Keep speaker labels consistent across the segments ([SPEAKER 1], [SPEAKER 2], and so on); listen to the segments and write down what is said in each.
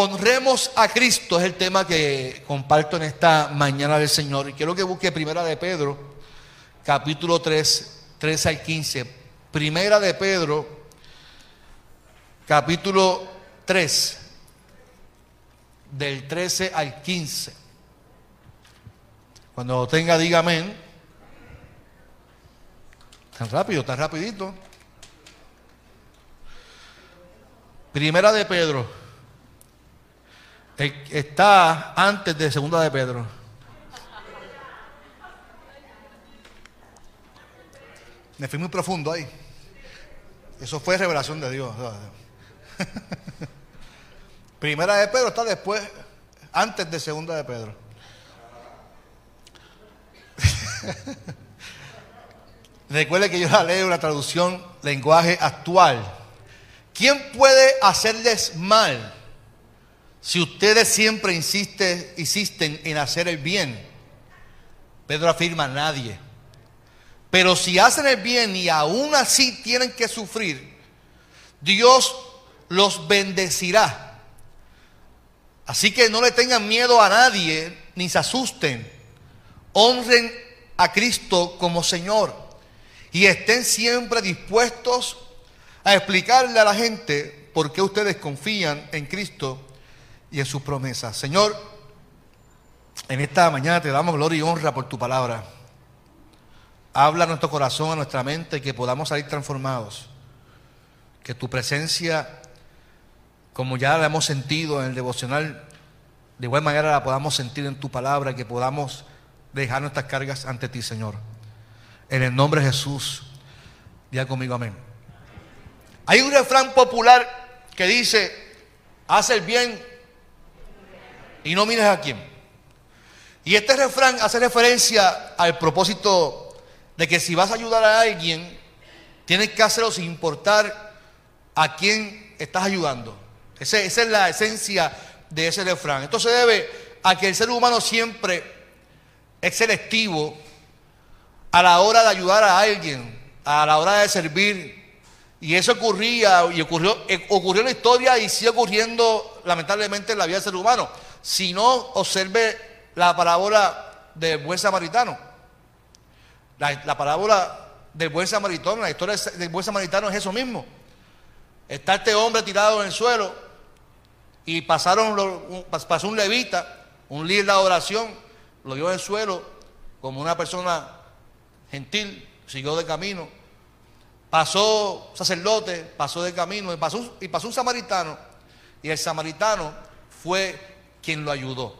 [SPEAKER 1] honremos a Cristo es el tema que comparto en esta mañana del Señor. Y quiero que busque Primera de Pedro, capítulo 3, 13 al 15. Primera de Pedro, capítulo 3, del 13 al 15. Cuando lo tenga, diga amén. Tan rápido, tan rapidito. Primera de Pedro. Está antes de segunda de Pedro. Me fui muy profundo ahí. Eso fue revelación de Dios. Primera de Pedro está después, antes de segunda de Pedro. Recuerde que yo la leo una traducción lenguaje actual. ¿Quién puede hacerles mal si ustedes siempre insisten, en hacer el bien? Pedro afirma nadie. Pero si hacen el bien y aún así tienen que sufrir, Dios los bendecirá. Así que no le tengan miedo a nadie ni se asusten. Honren a Cristo como Señor y estén siempre dispuestos a explicarle a la gente por qué ustedes confían en Cristo y en sus promesas. Señor, en esta mañana te damos gloria y honra por tu palabra. Habla a nuestro corazón, a nuestra mente, que podamos salir transformados. Que tu presencia, como ya la hemos sentido en el devocional, de igual manera la podamos sentir en tu palabra, que podamos dejar nuestras cargas ante ti, Señor. En el nombre de Jesús, diga conmigo amén. Hay un refrán popular que dice, haz el bien y no mires a quién. Y este refrán hace referencia al propósito de que si vas a ayudar a alguien, tienes que hacerlo sin importar a quién estás ayudando. esa es la esencia de ese refrán. Esto se debe a que el ser humano siempre es selectivo a la hora de ayudar a alguien, a la hora de servir. Y eso ocurría y ocurrió, eh, ocurrió en la historia y sigue ocurriendo lamentablemente en la vida del ser humano. Si no, observe la parábola del buen samaritano. La, parábola del buen samaritano, la historia del buen samaritano es eso mismo. Está este hombre tirado en el suelo y pasaron, pasó un levita, un líder de adoración lo dio en el suelo como una persona gentil, siguió de camino. Pasó un sacerdote, pasó de camino y pasó, y pasó un samaritano. Y el samaritano fue quien lo ayudó.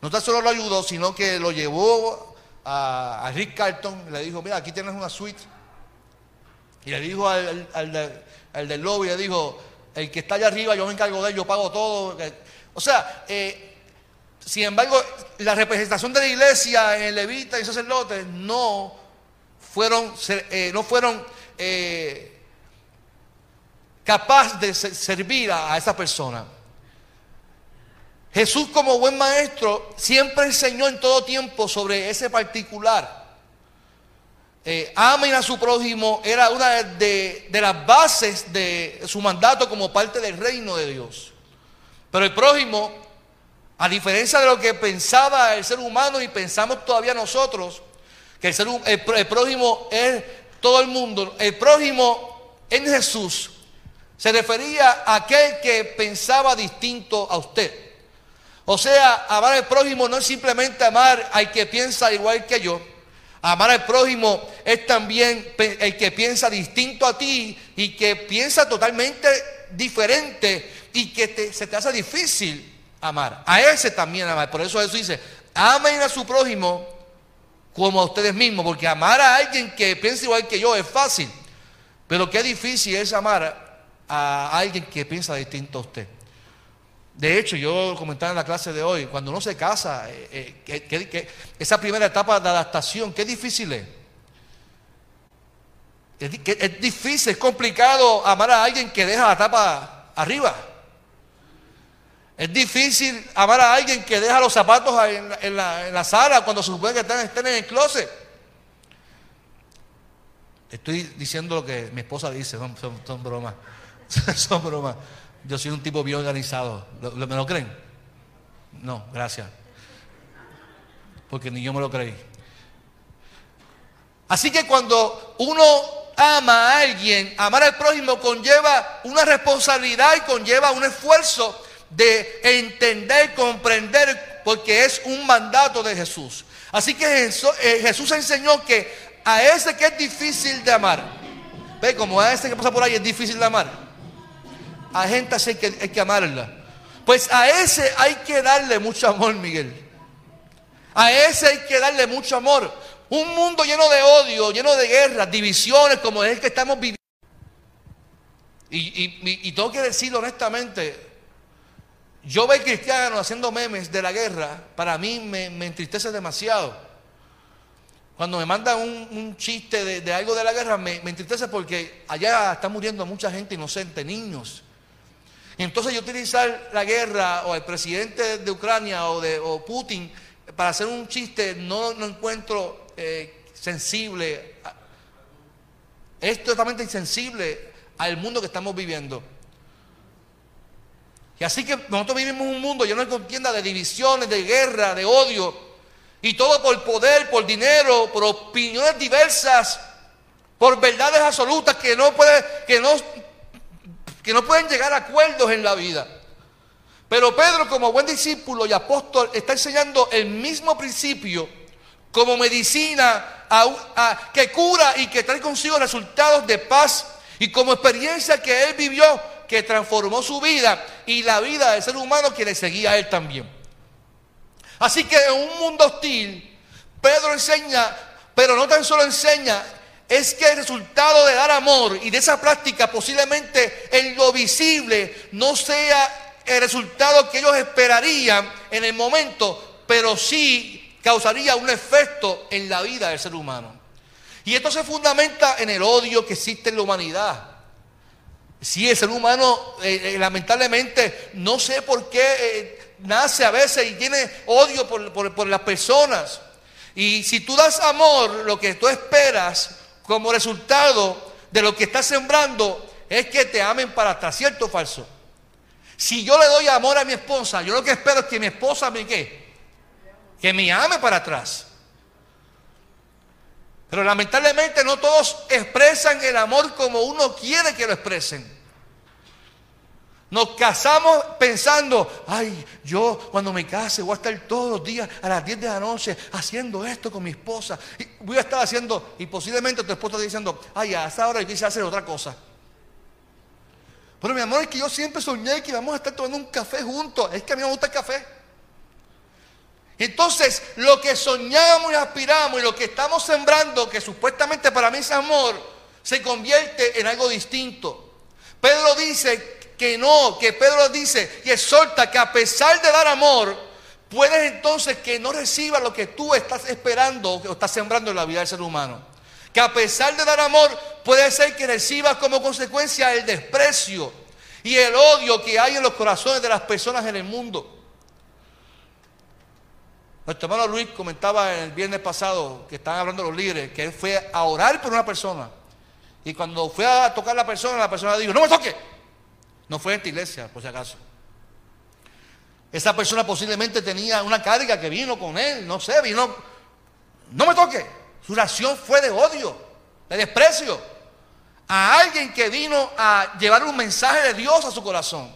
[SPEAKER 1] No tan solo lo ayudó, sino que lo llevó a, Rick Carlton y le dijo, mira, aquí tienes una suite. Y le dijo al, al, del lobby, le dijo, el que está allá arriba, yo me encargo de él, yo pago todo. O sea, eh, sin embargo, la representación de la iglesia en levita y sacerdotes no fueron, eh, no fueron eh, capaces de servir a, esa persona. Jesús como buen maestro siempre enseñó en todo tiempo sobre ese particular. Eh, amen a su prójimo era una de, las bases de su mandato como parte del reino de Dios. Pero el prójimo a diferencia de lo que pensaba el ser humano y pensamos todavía nosotros, que el, ser, el, prójimo es todo el mundo, el prójimo en Jesús se refería a aquel que pensaba distinto a usted. O sea, amar al prójimo no es simplemente amar al que piensa igual que yo. Amar al prójimo es también el que piensa distinto a ti y que piensa totalmente diferente y que se te hace difícil amar. A ese también amar. Por eso eso dice, amen a su prójimo como a ustedes mismos, porque amar a alguien que piensa igual que yo es fácil, pero qué difícil es amar a alguien que piensa distinto a usted. De hecho, yo comentaba en la clase de hoy, cuando uno se casa, eh, eh, esa primera etapa de adaptación, qué difícil es. Es, difícil, es complicado amar a alguien que deja la tapa arriba. Es difícil amar a alguien que deja los zapatos en, la, sala cuando se supone que estén, en el closet. Estoy diciendo lo que mi esposa dice, son, bromas. son bromas. Yo soy un tipo bien organizado. ¿Me lo creen? No, gracias. Porque ni yo me lo creí. Así que cuando uno ama a alguien, amar al prójimo conlleva una responsabilidad y conlleva un esfuerzo de entender, comprender, porque es un mandato de Jesús. Así que eh, Jesús enseñó que a ese que es difícil de amar, ve como a ese que pasa por ahí es difícil de amar, a gente así que hay que amarla. Pues a ese hay que darle mucho amor, Miguel. A ese hay que darle mucho amor. Un mundo lleno de odio, lleno de guerras, divisiones, como es el que estamos viviendo. Y, tengo que decirlo honestamente, yo veo cristianos haciendo memes de la guerra, para mí me, entristece demasiado. Cuando me mandan un, chiste de, algo de la guerra, me, me, entristece porque allá está muriendo mucha gente inocente, niños. Y entonces yo utilizar la guerra o el presidente de Ucrania o de Putin para hacer un chiste no, no encuentro eh, sensible. Es totalmente insensible al mundo que estamos viviendo. Y así que nosotros vivimos un mundo lleno de contienda, de divisiones, de guerra, de odio. Y todo por poder, por dinero, por opiniones diversas, por verdades absolutas que no, puede, que no, que no pueden llegar a acuerdos en la vida. Pero Pedro, como buen discípulo y apóstol, está enseñando el mismo principio como medicina que cura y que trae consigo resultados de paz y como experiencia que él vivió que transformó su vida y la vida del ser humano que le seguía a él también. Así que en un mundo hostil, Pedro enseña, pero no tan solo enseña, es que el resultado de dar amor y de esa práctica posiblemente en lo visible no sea el resultado que ellos esperarían en el momento, pero sí causaría un efecto en la vida del ser humano. Y esto se fundamenta en el odio que existe en la humanidad. Si el ser humano, eh, eh, lamentablemente, no sé por qué eh, nace a veces y tiene odio por, por las personas. Y si tú das amor, lo que tú esperas como resultado de lo que estás sembrando es que te amen para atrás, ¿cierto falso? Si yo le doy amor a mi esposa, yo lo que espero es que mi esposa me qué? Que me ame para atrás. Pero lamentablemente no todos expresan el amor como uno quiere que lo expresen. Nos casamos pensando, ay, yo cuando me case voy a estar todos los días a las 10 de la noche haciendo esto con mi esposa. Y voy a estar haciendo, y posiblemente tu esposa está diciendo, ay, a esa hora yo quise hacer otra cosa. Pero mi amor, es que yo siempre soñé que íbamos a estar tomando un café juntos. Es que a mí me gusta el café. Entonces, lo que soñamos y aspiramos y lo que estamos sembrando, que supuestamente para mí es amor, se convierte en algo distinto. Pedro dice que no, que Pedro dice y exhorta que a pesar de dar amor, puedes entonces que no reciba lo que tú estás esperando o estás sembrando en la vida del ser humano que a pesar de dar amor, puede ser que recibas como consecuencia el desprecio y el odio que hay en los corazones de las personas en el mundo. Nuestro hermano Luis comentaba el viernes pasado que estaban hablando los líderes, que él fue a orar por una persona. Y cuando fue a tocar a la persona, la persona dijo, no me toque. No fue esta iglesia, por si acaso. Esa persona posiblemente tenía una carga que vino con él, no sé, vino, no me toque. Su oración fue de odio, de desprecio a alguien que vino a llevar un mensaje de Dios a su corazón.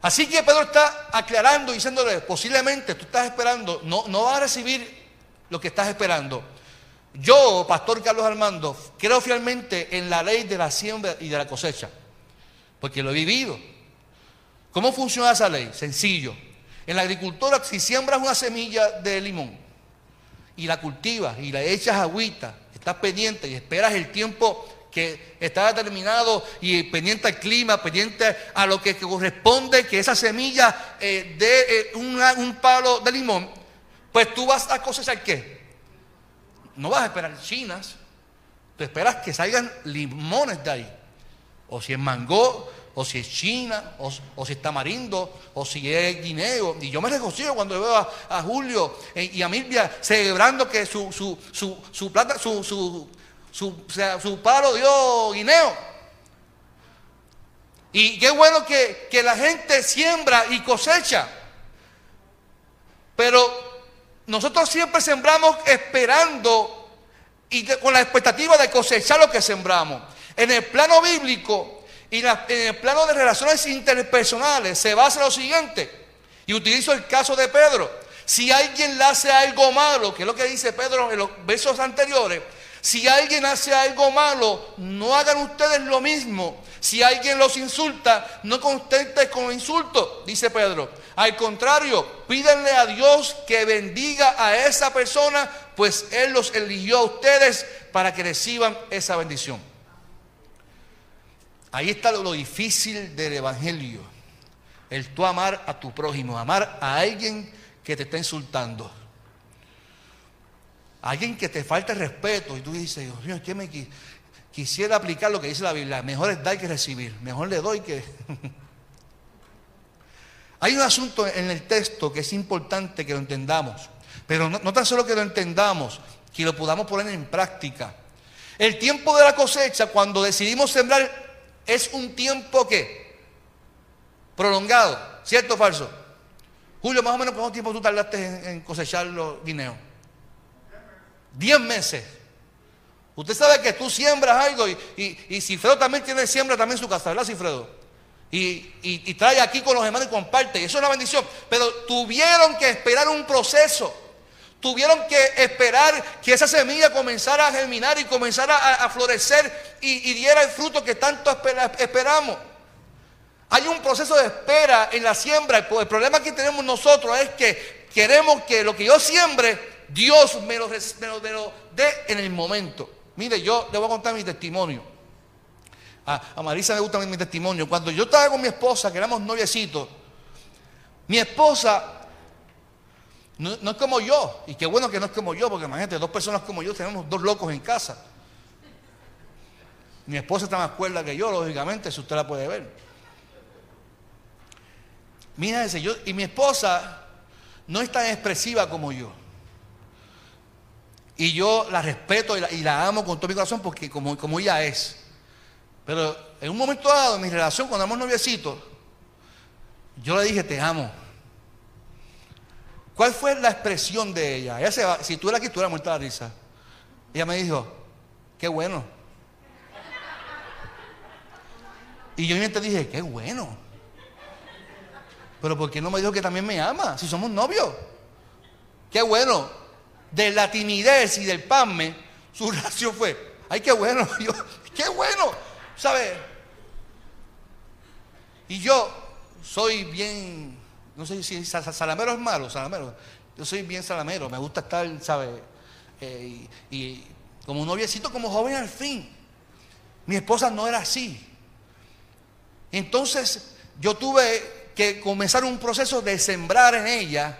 [SPEAKER 1] Así que Pedro está aclarando, diciéndole, posiblemente tú estás esperando, no, no vas a recibir lo que estás esperando. Yo, Pastor Carlos Armando, creo fielmente en la ley de la siembra y de la cosecha, porque lo he vivido. ¿Cómo funciona esa ley? Sencillo. En la agricultura, si siembras una semilla de limón, y la cultivas y la echas agüita, estás pendiente y esperas el tiempo que está determinado y pendiente al clima, pendiente a lo que corresponde que esa semilla eh, dé eh, un palo de limón, pues tú vas a cosechar qué? No vas a esperar chinas, tú esperas que salgan limones de ahí. O si es mango, o si es China, o, si es tamarindo, o si es guineo. Y yo me regocijo cuando veo a, Julio eh, y a Milvia celebrando que su, su, su, su plata, su, su, su, palo dio guineo. Y qué bueno que, que la gente siembra y cosecha. Pero nosotros siempre sembramos esperando y con la expectativa de cosechar lo que sembramos. En el plano bíblico y en el plano de relaciones interpersonales se basa lo siguiente. Y utilizo el caso de Pedro. Si alguien le hace algo malo, que es lo que dice Pedro en los versos anteriores, si alguien hace algo malo, no hagan ustedes lo mismo. Si alguien los insulta, no contenten con insultos, dice Pedro. Al contrario, pídenle a Dios que bendiga a esa persona, pues Él los eligió a ustedes para que reciban esa bendición. Ahí está lo, difícil del Evangelio. El tú amar a tu prójimo, amar a alguien que te está insultando. Alguien que te falta respeto y tú dices, Dios mío, ¿qué me quisiera aplicar lo que dice la Biblia? Mejor es dar que recibir. Mejor le doy que... Hay un asunto en el texto que es importante que lo entendamos. Pero no, tan solo que lo entendamos, que lo podamos poner en práctica. El tiempo de la cosecha, cuando decidimos sembrar, es un tiempo que prolongado, ¿cierto o falso? Julio, más o menos, ¿cuánto tiempo tú tardaste en cosechar los guineos? Diez meses. Usted sabe que tú siembras algo y, y, Cifredo también tiene siembra también en su casa, ¿verdad, Cifredo? Y, y, trae aquí con los hermanos y comparte. Y eso es una bendición. Pero tuvieron que esperar un proceso. Tuvieron que esperar que esa semilla comenzara a germinar y comenzara a, florecer y, diera el fruto que tanto esperamos. Hay un proceso de espera en la siembra. El problema que tenemos nosotros es que queremos que lo que yo siembre Dios me lo, dé en el momento. Mire, yo le voy a contar mi testimonio. A, Marisa me gusta mi, testimonio. Cuando yo estaba con mi esposa, que éramos noviecitos, mi esposa no, es como yo. Y qué bueno que no es como yo, porque imagínate, dos personas como yo tenemos dos locos en casa. Mi esposa está más cuerda que yo, lógicamente, si usted la puede ver. Mírese, yo, y mi esposa no es tan expresiva como yo. Y yo la respeto y la, amo con todo mi corazón porque como, como ella es. Pero en un momento dado, en mi relación, cuando éramos noviecitos, yo le dije, te amo. ¿Cuál fue la expresión de ella? ella se va, si tú eras aquí, tú eras muerta la risa. Ella me dijo, qué bueno. Y yo te dije, qué bueno. Pero ¿por qué no me dijo que también me ama? Si somos novios. Qué bueno de la timidez y del panme, su reacción fue, ay, qué bueno, yo, qué bueno, ¿sabe? Y yo soy bien, no sé si salamero es malo, salamero, yo soy bien salamero, me gusta estar, ¿sabe? Eh, y, y como un noviecito, como joven al fin. Mi esposa no era así. Entonces yo tuve que comenzar un proceso de sembrar en ella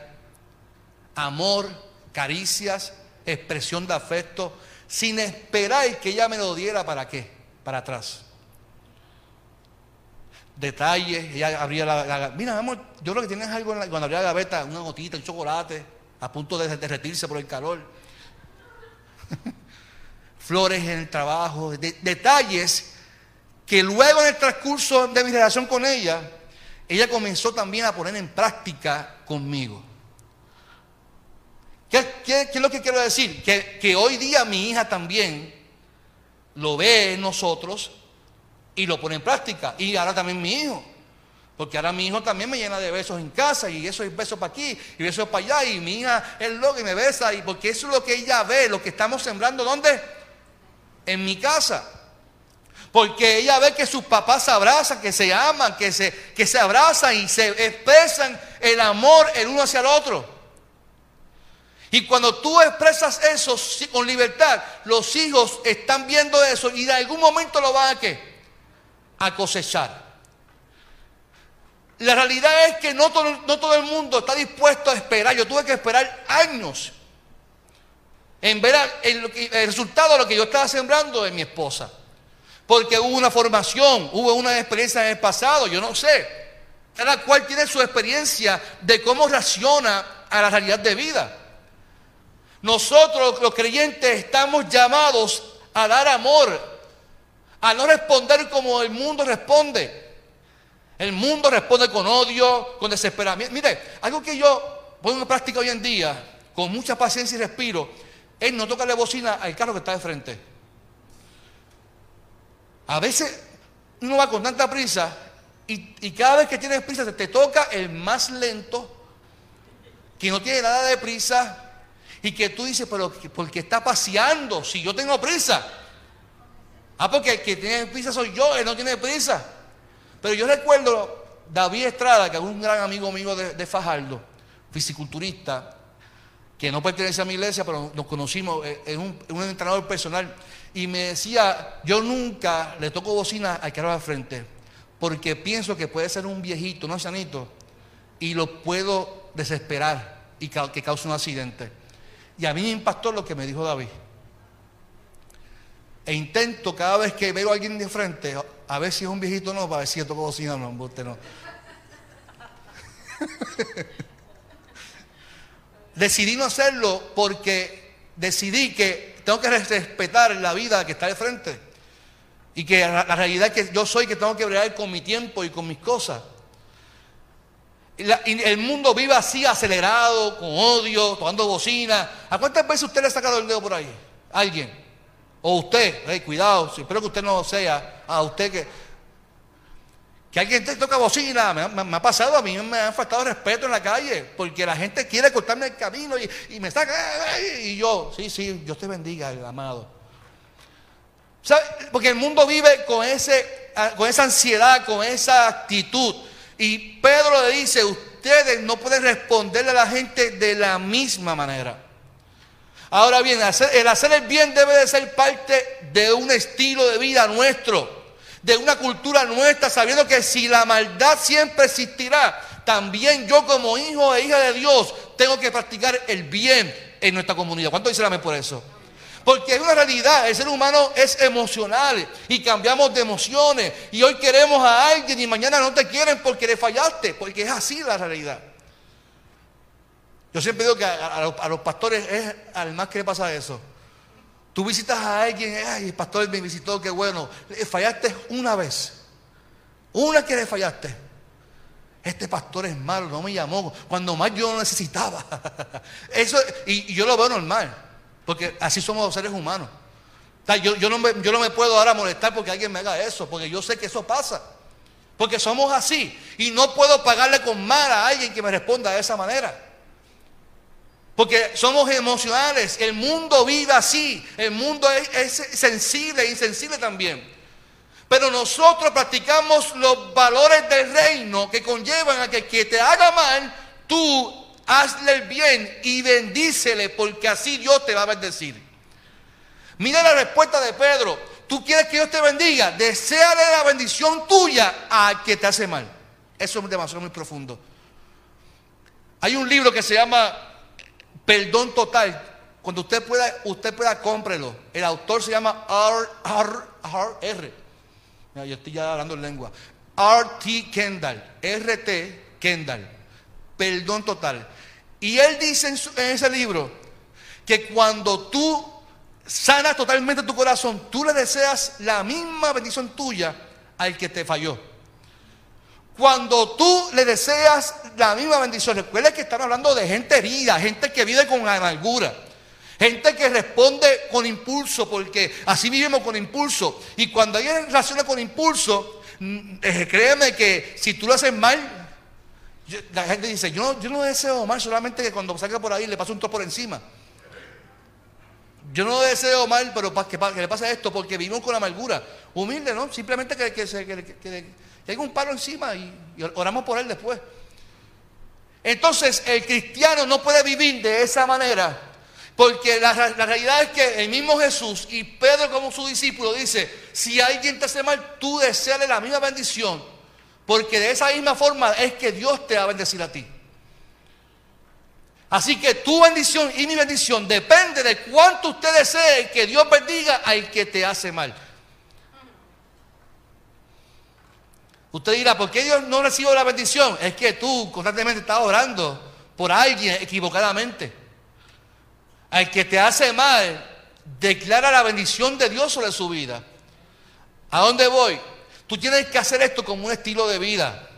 [SPEAKER 1] amor, caricias, expresión de afecto, sin esperar que ella me lo diera para qué, para atrás. Detalles, ella abría la, mira, amor, yo creo que tienes algo en la, cuando abría la gaveta, una gotita, un chocolate, a punto de derretirse por el calor. Flores en el trabajo, detalles que luego en el transcurso de mi relación con ella, ella comenzó también a poner en práctica conmigo. ¿Qué, es lo que quiero decir? Que, que hoy día mi hija también lo ve en nosotros y lo pone en práctica. Y ahora también mi hijo. Porque ahora mi hijo también me llena de besos en casa y eso es besos para aquí y besos para allá y mi hija es loco y me besa y porque eso es lo que ella ve, lo que estamos sembrando, ¿dónde? En mi casa. Porque ella ve que sus papás se abrazan, que se aman, que se, que se abrazan y se expresan el amor el uno hacia el otro. Y cuando tú expresas eso con libertad, los hijos están viendo eso y de algún momento lo van a qué? A cosechar. La realidad es que no todo, no todo el mundo está dispuesto a esperar. Yo tuve que esperar años en ver el, resultado de lo que yo estaba sembrando en mi esposa. Porque hubo una formación, hubo una experiencia en el pasado, yo no sé. Cada cual tiene su experiencia de cómo reacciona a la realidad de vida. Nosotros los creyentes estamos llamados a dar amor, a no responder como el mundo responde. El mundo responde con odio, con desesperamiento. Mire, algo que yo pongo en práctica hoy en día, con mucha paciencia y respiro, es no tocarle bocina al carro que está de frente. A veces uno va con tanta prisa y, cada vez que tienes prisa te toca el más lento, que no tiene nada de prisa y que tú dices, pero porque está paseando si yo tengo prisa. Ah, porque el que tiene prisa soy yo, él no tiene prisa. Pero yo recuerdo David Estrada, que es un gran amigo mío de, Fajardo, fisiculturista, que no pertenece a mi iglesia, pero nos conocimos, eh, es un, entrenador personal, y me decía, yo nunca le toco bocina al que al frente, porque pienso que puede ser un viejito, un ancianito, y lo puedo desesperar y que cause un accidente. Y a mí me impactó lo que me dijo David. E intento cada vez que veo a alguien de frente, a ver si es un viejito o no, para ver si toco bocina o no, no. decidí no hacerlo porque decidí que tengo que respetar la vida que está de frente. Y que la, realidad que yo soy que tengo que bregar con mi tiempo y con mis cosas. el mundo vive así, acelerado, con odio, tomando bocina. ¿A cuántas veces usted le ha sacado el dedo por ahí? ¿Alguien? O usted, cuidado, espero que usted no sea, a usted que, que alguien te toca bocina, me, ha pasado, a mí me ha faltado respeto en la calle, porque la gente quiere cortarme el camino y, me saca, y yo, sí, sí, Dios te bendiga, amado. Porque el mundo vive con, ese, con esa ansiedad, con esa actitud. Y Pedro le dice, ustedes no pueden responderle a la gente de la misma manera. Ahora bien, el hacer el bien debe de ser parte de un estilo de vida nuestro, de una cultura nuestra, sabiendo que si la maldad siempre existirá, también yo como hijo e hija de Dios tengo que practicar el bien en nuestra comunidad. ¿Cuánto dice amén por eso? Porque es una realidad, el ser humano es emocional y cambiamos de emociones. Y hoy queremos a alguien y mañana no te quieren porque le fallaste, porque es así la realidad. Yo siempre digo que a, los, pastores es al más que le pasa eso. Tú visitas a alguien, ay, el pastor me visitó, qué bueno. Fallaste una vez. Una que le fallaste. Este pastor es malo, no me llamó cuando más yo lo necesitaba. Eso, y, yo lo veo normal, porque así somos los seres humanos. yo, yo, no me, yo no me puedo ahora molestar porque alguien me haga eso, porque yo sé que eso pasa. Porque somos así. Y no puedo pagarle con mal a alguien que me responda de esa manera. Porque somos emocionales, el mundo vive así, el mundo es, sensible e insensible también. Pero nosotros practicamos los valores del reino que conllevan a que quien te haga mal, tú hazle el bien y bendícele, porque así Dios te va a bendecir. Mira la respuesta de Pedro. Tú quieres que Dios te bendiga, deséale la bendición tuya a que te hace mal. Eso es demasiado muy profundo. Hay un libro que se llama Perdón total. Cuando usted pueda, usted pueda cómprelo. El autor se llama R. R. R. yo estoy ya hablando en lengua. R.T. Kendall. R.T. Kendall. Perdón total. Y él dice en ese libro que cuando tú sanas totalmente tu corazón, tú le deseas la misma bendición tuya al que te falló. Cuando tú le deseas la misma bendición, recuerda que están hablando de gente herida, gente que vive con amargura. Gente que responde con impulso, porque así vivimos con impulso. Y cuando hay relaciones con impulso, mm, eh, créeme que si tú lo haces mal, la gente dice, yo, yo no deseo mal, solamente que cuando salga por ahí le pase un topo por encima. Yo no deseo mal, pero que, que le pase esto, porque vivimos con amargura. Humilde, ¿no? Simplemente que, que, que Llega un palo encima y, oramos por él después. Entonces el cristiano no puede vivir de esa manera. Porque la, realidad es que el mismo Jesús y Pedro como su discípulo dice, si alguien te hace mal, tú deseale la misma bendición. Porque de esa misma forma es que Dios te va a bendecir a ti. Así que tu bendición y mi bendición depende de cuánto usted desee que Dios bendiga al que te hace mal. Usted dirá, ¿por qué Dios no recibe la bendición? Es que tú constantemente estás orando por alguien equivocadamente. Al que te hace mal, declara la bendición de Dios sobre su vida. ¿A dónde voy? Tú tienes que hacer esto como un estilo de vida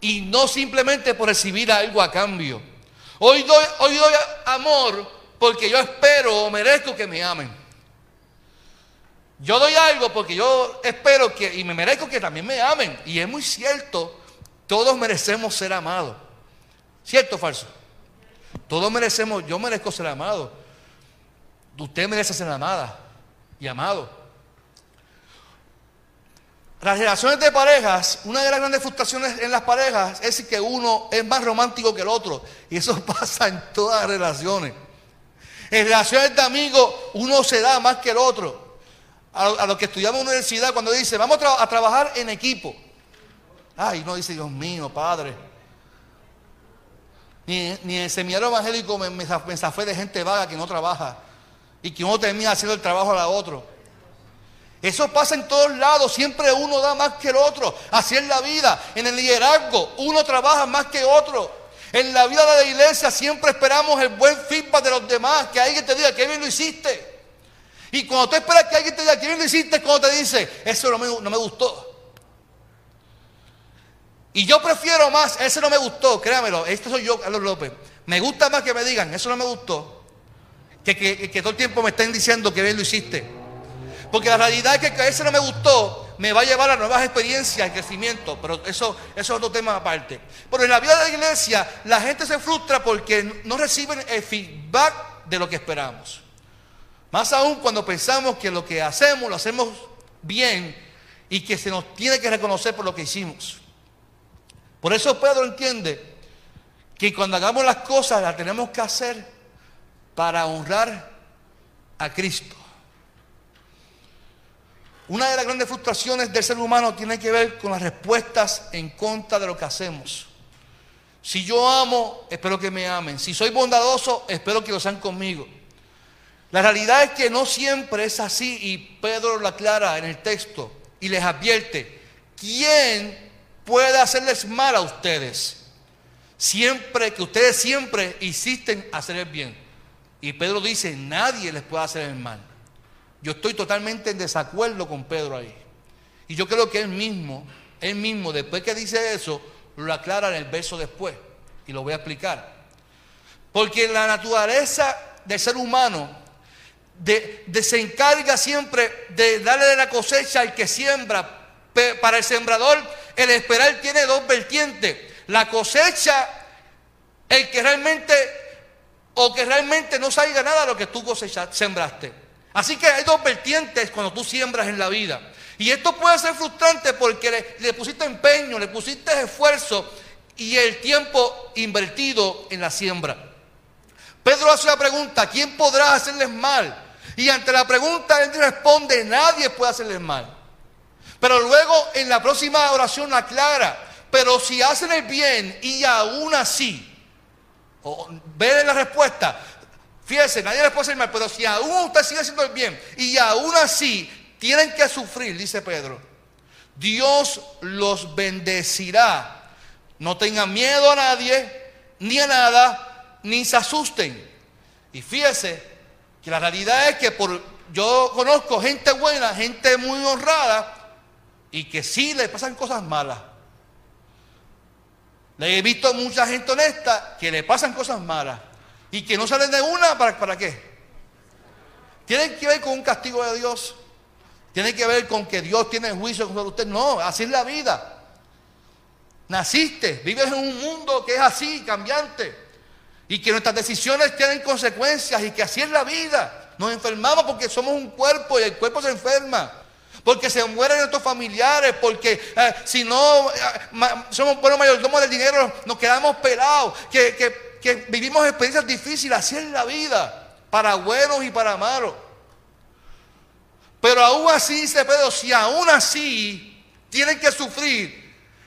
[SPEAKER 1] y no simplemente por recibir algo a cambio. Hoy doy, amor porque yo espero o merezco que me amen. Yo doy algo porque yo espero que y me merezco que también me amen. Y es muy cierto, todos merecemos ser amados. ¿Cierto o falso? Todos merecemos, yo merezco ser amado. Usted merece ser amada y amado. Las relaciones de parejas, una de las grandes frustraciones en las parejas es que uno es más romántico que el otro. Y eso pasa en todas las relaciones. En relaciones de amigos, uno se da más que el otro. A, los que estudiamos en la universidad, cuando dice, vamos a, trabajar en equipo. Ay, no dice, Dios mío, Padre. Ni, en el seminario evangélico me, me, zafé de gente vaga que no trabaja y que uno termina haciendo el trabajo a la otro. Eso pasa en todos lados, siempre uno da más que el otro. Así es la vida. En el liderazgo, uno trabaja más que otro. En la vida de la iglesia siempre esperamos el buen feedback de los demás, que alguien te diga que bien lo hiciste. Y cuando tú esperas que alguien te diga que bien lo hiciste, cuando te dice, eso no me, gustó. Y yo prefiero más, ese no me gustó, créamelo, este soy yo, Carlos López. Me gusta más que me digan, eso no me gustó, que, que todo el tiempo me estén diciendo que bien lo hiciste. Porque la realidad es que ese no me gustó, me va a llevar a nuevas experiencias crecimiento, pero eso, eso es otro tema aparte. Pero en la vida de la iglesia la gente se frustra porque no reciben el feedback de lo que esperamos. Más aún cuando pensamos que lo que hacemos lo hacemos bien y que se nos tiene que reconocer por lo que hicimos. Por eso Pedro entiende que cuando hagamos las cosas las tenemos que hacer para honrar a Cristo. Una de las grandes frustraciones del ser humano tiene que ver con las respuestas en contra de lo que hacemos. Si yo amo, espero que me amen. Si soy bondadoso, espero que lo sean conmigo. La realidad es que no siempre es así y Pedro lo aclara en el texto y les advierte, ¿quién puede hacerles mal a ustedes? Siempre que ustedes siempre insisten hacer el bien. Y Pedro dice, nadie les puede hacer el mal. Yo estoy totalmente en desacuerdo con Pedro ahí. Y yo creo que él mismo, él mismo, después que dice eso, lo aclara en el verso después. Y lo voy a explicar. Porque la naturaleza del ser humano de, se encarga siempre de darle de la cosecha al que siembra. Para el sembrador, el esperar tiene dos vertientes. La cosecha, el que realmente, o que realmente no salga nada de lo que tú cosechaste, sembraste. Así que hay dos vertientes cuando tú siembras en la vida. Y esto puede ser frustrante porque le, pusiste empeño, le pusiste esfuerzo y el tiempo invertido en la siembra. Pedro hace la pregunta, ¿quién podrá hacerles mal? Y ante la pregunta él responde, nadie puede hacerles mal. Pero luego en la próxima oración aclara, pero si hacen el bien y aún así, ve la respuesta, Fíjense, nadie les puede hacer mal, pero si aún usted sigue haciendo el bien y aún así tienen que sufrir, dice Pedro, Dios los bendecirá. No tengan miedo a nadie, ni a nada, ni se asusten. Y fíjese que la realidad es que por, yo conozco gente buena, gente muy honrada, y que sí le pasan cosas malas. Le he visto mucha gente honesta que le pasan cosas malas y que no salen de una, ¿para, para qué? Tienen que ver con un castigo de Dios. Tiene que ver con que Dios tiene juicio contra usted. No, así es la vida. Naciste, vives en un mundo que es así, cambiante. Y que nuestras decisiones tienen consecuencias y que así es la vida. Nos enfermamos porque somos un cuerpo y el cuerpo se enferma. Porque se mueren nuestros familiares, porque eh, si no eh, somos buenos mayordomos del dinero, nos quedamos pelados. Que, que que vivimos experiencias difíciles, así es la vida, para buenos y para malos. Pero aún así, dice Pedro, si aún así tienen que sufrir,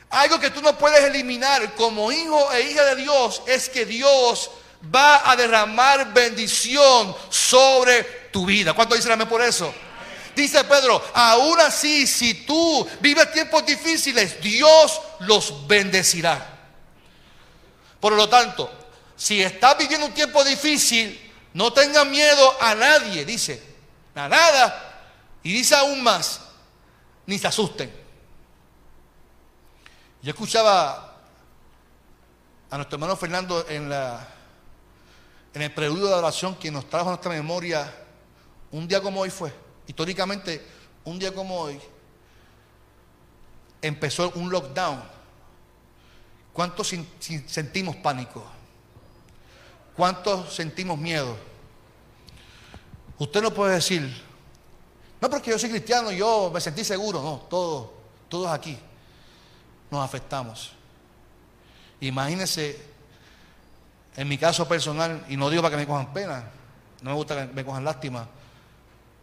[SPEAKER 1] algo que tú no puedes eliminar como hijo e hija de Dios es que Dios va a derramar bendición sobre tu vida. ¿Cuánto dicen amén por eso? Dice Pedro, aún así, si tú vives tiempos difíciles, Dios los bendecirá. Por lo tanto, si estás viviendo un tiempo difícil, no tengas miedo a nadie, dice, a nada. Y dice aún más, ni se asusten. Yo escuchaba a nuestro hermano Fernando en, el preludio de oración que nos trajo a nuestra memoria un día como hoy fue. Históricamente, un día como hoy empezó un lockdown. ¿Cuántos sentimos pánico? ¿Cuántos sentimos miedo? Usted no puede decir, no porque yo soy cristiano, yo me sentí seguro. No, todos, todos aquí nos afectamos. Imagínense, en mi caso personal, y no digo para que me cojan pena, no me gusta que me cojan lástima,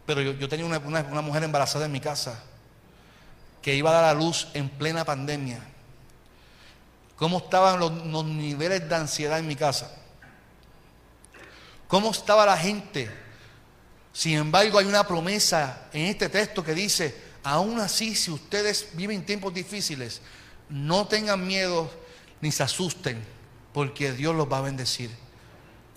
[SPEAKER 1] pero yo, tenía una, una mujer embarazada en mi casa que iba a dar a luz en plena pandemia. ¿Cómo estaban los niveles de ansiedad en mi casa? ¿Cómo estaba la gente? Sin embargo, hay una promesa en este texto que dice, aún así, si ustedes viven tiempos difíciles, no tengan miedo ni se asusten, porque Dios los va a bendecir.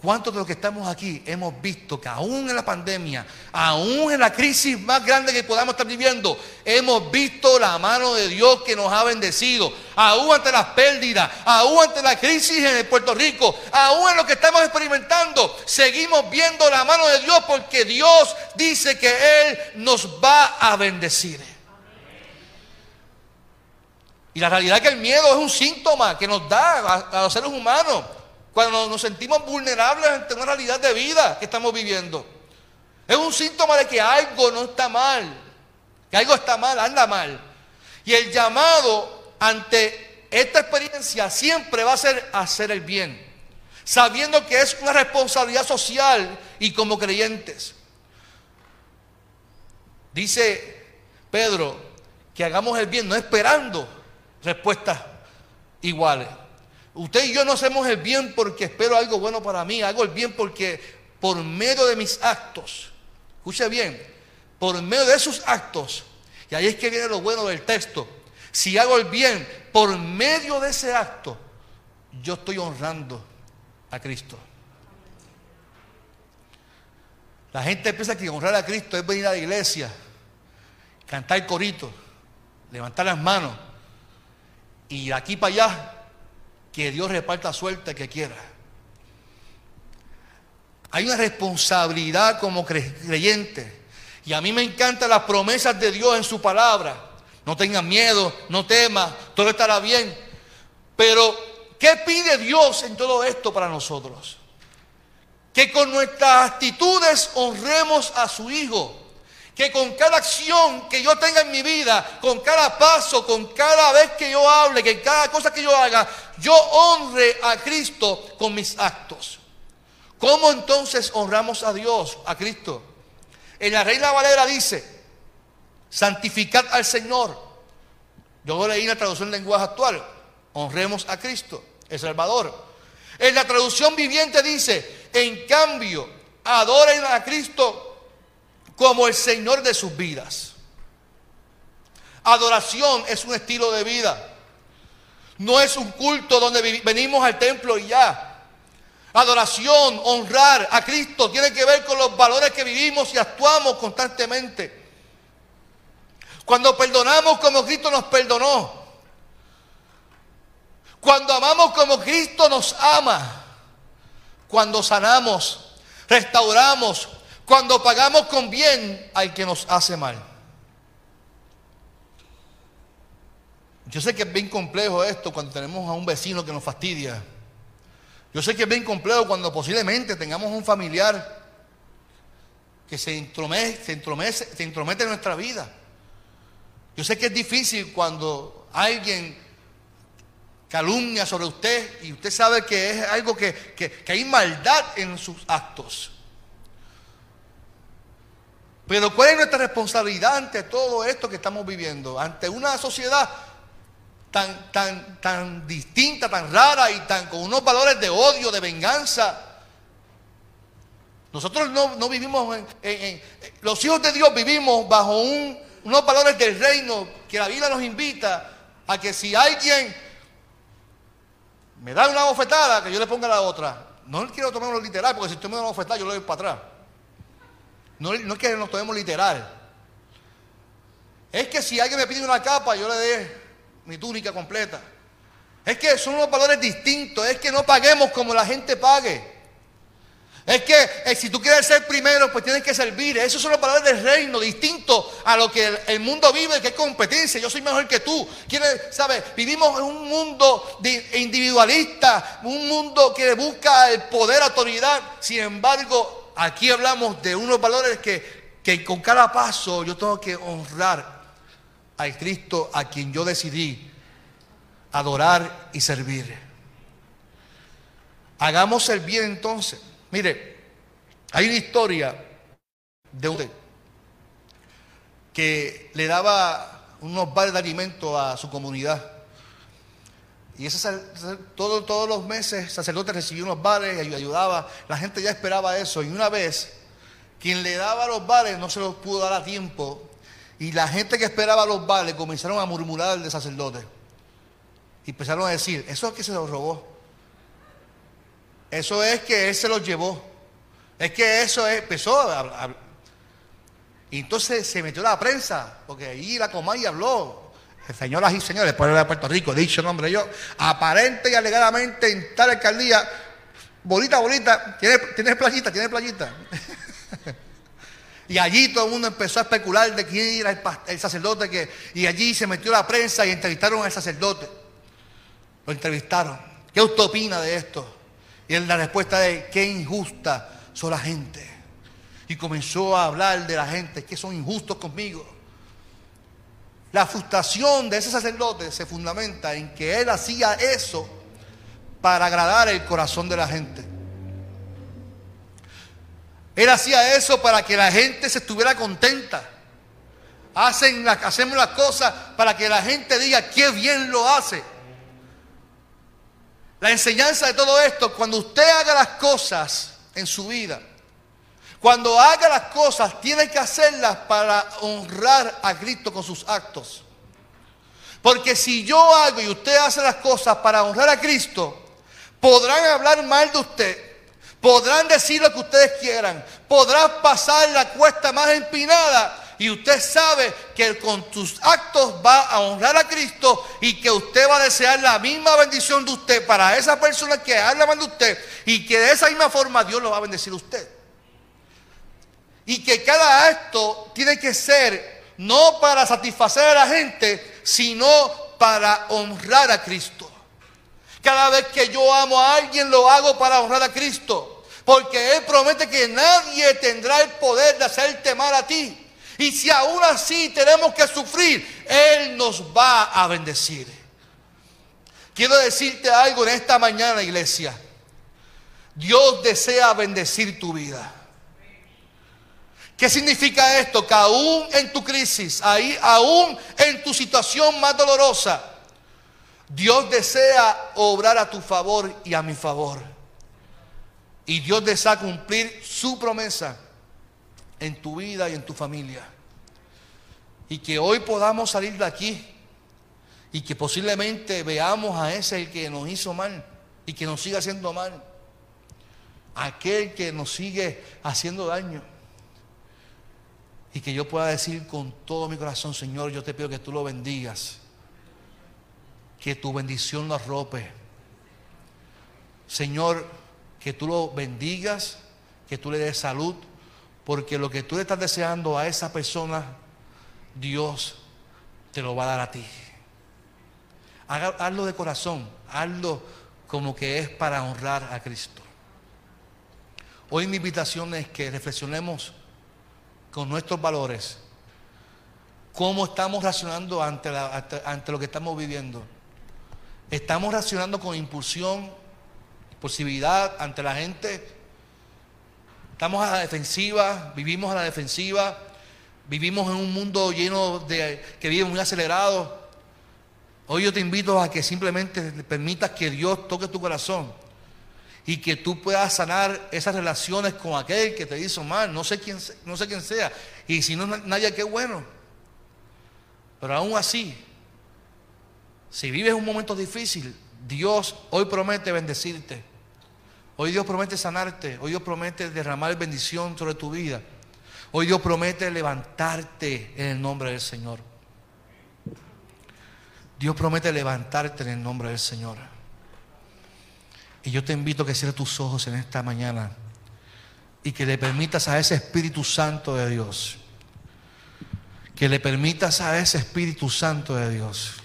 [SPEAKER 1] ¿Cuántos de los que estamos aquí hemos visto que aún en la pandemia, aún en la crisis más grande que podamos estar viviendo, hemos visto la mano de Dios que nos ha bendecido? Aún ante las pérdidas, aún ante la crisis en Puerto Rico, aún en lo que estamos experimentando, seguimos viendo la mano de Dios porque Dios dice que Él nos va a bendecir. Y la realidad es que el miedo es un síntoma que nos da a los seres humanos. Cuando nos sentimos vulnerables ante una realidad de vida que estamos viviendo. Es un síntoma de que algo no está mal, que algo está mal, anda mal. Y el llamado ante esta experiencia siempre va a ser hacer el bien, sabiendo que es una responsabilidad social y como creyentes. Dice Pedro que hagamos el bien, no esperando respuestas iguales. Usted y yo no hacemos el bien porque espero algo bueno para mí, hago el bien porque por medio de mis actos, escuche bien, por medio de sus actos, y ahí es que viene lo bueno del texto, si hago el bien por medio de ese acto, yo estoy honrando a Cristo. La gente piensa que honrar a Cristo es venir a la iglesia, cantar corito, levantar las manos y de aquí para allá que Dios reparta suerte que quiera. Hay una responsabilidad como creyente. Y a mí me encantan las promesas de Dios en su palabra. No tengan miedo, no temas, todo estará bien. Pero, ¿qué pide Dios en todo esto para nosotros? Que con nuestras actitudes honremos a su Hijo que con cada acción que yo tenga en mi vida, con cada paso, con cada vez que yo hable, que cada cosa que yo haga, yo honre a Cristo con mis actos. ¿Cómo entonces honramos a Dios, a Cristo? En la Reina Valera dice, santificad al Señor. Yo leí la traducción en lenguaje actual, honremos a Cristo, el Salvador. En la traducción viviente dice, en cambio, adoren a Cristo como el Señor de sus vidas. Adoración es un estilo de vida. No es un culto donde venimos al templo y ya. Adoración, honrar a Cristo tiene que ver con los valores que vivimos y actuamos constantemente. Cuando perdonamos como Cristo nos perdonó. Cuando amamos como Cristo nos ama. Cuando sanamos, restauramos, cuando pagamos con bien al que nos hace mal. Yo sé que es bien complejo esto cuando tenemos a un vecino que nos fastidia. Yo sé que es bien complejo cuando posiblemente tengamos un familiar que se entromete, en nuestra vida. Yo sé que es difícil cuando alguien calumnia sobre usted y usted sabe que es algo que hay maldad en sus actos. Pero ¿cuál es nuestra responsabilidad ante todo esto que estamos viviendo? Ante una sociedad tan, tan, tan distinta, tan rara y tan con unos valores de odio, de venganza. Nosotros no, vivimos en, Los hijos de Dios vivimos bajo unos valores del reino que la Biblia nos invita a que si alguien me da una bofetada, que yo le ponga la otra. No quiero tomarlo literal, porque si usted me da una bofetada, yo le doy para atrás. No, es que nos tomemos literal. Es que si alguien me pide una capa, yo le dé mi túnica completa. Es que son unos valores distintos, es que no paguemos como la gente pague. Es que eh, si tú quieres ser primero, pues tienes que servir. Esos son los valores del reino, distintos a lo que el, mundo vive, que es competencia. Yo soy mejor que tú. ¿Quieres, sabes? Vivimos en un mundo individualista, un mundo que busca el poder, autoridad. Sin embargo, aquí hablamos de unos valores que, que con cada paso yo tengo que honrar al Cristo a quien yo decidí adorar y servir. Hagamos el bien entonces. Mire, hay una historia de un que le daba unos bares de alimento a su comunidad. Y ese, todo, todos los meses el sacerdote recibía unos bares y ayudaba. La gente ya esperaba eso. Y una vez, quien le daba los bares no se los pudo dar a tiempo. Y la gente que esperaba los bares comenzaron a murmurar del sacerdote. Y empezaron a decir, eso es que se los robó. Eso es que él se los llevó. Es que eso es, empezó a, y entonces se metió la prensa, porque ahí la Comay habló. Señoras y señores, pueblo de Puerto Rico, dicho nombre yo, aparente y alegadamente en tal alcaldía, bonita, bonita, tiene, tiene playita, tiene playita. y allí todo el mundo empezó a especular de quién era el, el sacerdote que, y allí se metió la prensa y entrevistaron al sacerdote. Lo entrevistaron. ¿Qué usted opina de esto? Y la respuesta de qué injusta son la gente. Y comenzó a hablar de la gente que son injustos conmigo. La frustración de ese sacerdote se fundamenta en que él hacía eso para agradar el corazón de la gente. Él hacía eso para que la gente se estuviera contenta. Hacen hacemos las cosas para que la gente diga qué bien lo hace. La enseñanza de todo esto, cuando usted haga las cosas en su vida, cuando haga las cosas, tiene que hacerlas para honrar a Cristo con sus actos. Porque si yo hago y usted hace las cosas para honrar a Cristo, podrán hablar mal de usted, podrán decir lo que ustedes quieran, podrán pasar la cuesta más empinada, y usted sabe que con tus actos va a honrar a Cristo y que usted va a desear la misma bendición de usted para esa persona que habla mal de usted y que de esa misma forma Dios lo va a bendecir a usted. Y que cada acto tiene que ser no para satisfacer a la gente, sino para honrar a Cristo. Cada vez que yo amo a alguien lo hago para honrar a Cristo. Porque Él promete que nadie tendrá el poder de hacerte mal a ti. Y si aún así tenemos que sufrir, Él nos va a bendecir. Quiero decirte algo en esta mañana, iglesia. Dios desea bendecir tu vida. ¿Qué significa esto? Que aún en tu crisis, ahí, aún en tu situación más dolorosa, Dios desea obrar a tu favor y a mi favor. Y Dios desea cumplir su promesa en tu vida y en tu familia. Y que hoy podamos salir de aquí y que posiblemente veamos a ese que nos hizo mal y que nos siga haciendo mal. Aquel que nos sigue haciendo daño. Y que yo pueda decir con todo mi corazón, Señor, yo te pido que tú lo bendigas. Que tu bendición lo arrope. Señor, que tú lo bendigas, que tú le des salud, porque lo que tú le estás deseando a esa persona, Dios te lo va a dar a ti. hazlo de corazón, hazlo como que es para honrar a Cristo. Hoy mi invitación es que reflexionemos con nuestros valores, cómo estamos reaccionando ante, ante lo que estamos viviendo. Estamos reaccionando con impulsión, posibilidad ante la gente Estamos a la defensiva, vivimos a la defensiva, vivimos en un mundo lleno de que vive muy acelerado. Hoy yo te invito a que simplemente permitas que Dios toque tu corazón y que tú puedas sanar esas relaciones con aquel que te hizo mal, no sé quién, no sé quién sea, y si no nadie, qué bueno. Pero aún así, si vives un momento difícil, Dios hoy promete bendecirte. Hoy Dios promete sanarte. Hoy Dios promete derramar bendición sobre tu vida. Hoy Dios promete levantarte en el nombre del Señor. Dios promete levantarte en el nombre del Señor. Y yo te invito a que cierres tus ojos en esta mañana y que le permitas a ese Espíritu Santo de Dios, que le permitas a ese Espíritu Santo de Dios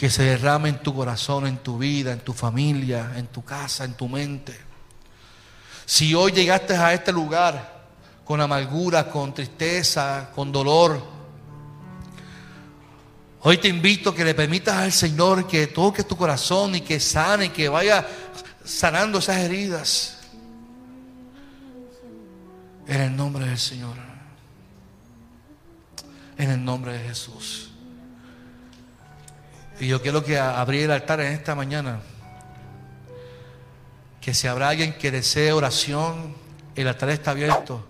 [SPEAKER 1] que se derrame en tu corazón, en tu vida, en tu familia, en tu casa, en tu mente. Si hoy llegaste a este lugar con amargura, con tristeza, con dolor, hoy te invito a que le permitas al Señor que toque tu corazón y que sane, y que vaya sanando esas heridas. En el nombre del Señor. En el nombre de Jesús. Y yo quiero que abrir el altar en esta mañana. Que si habrá alguien que desee oración, el altar está abierto.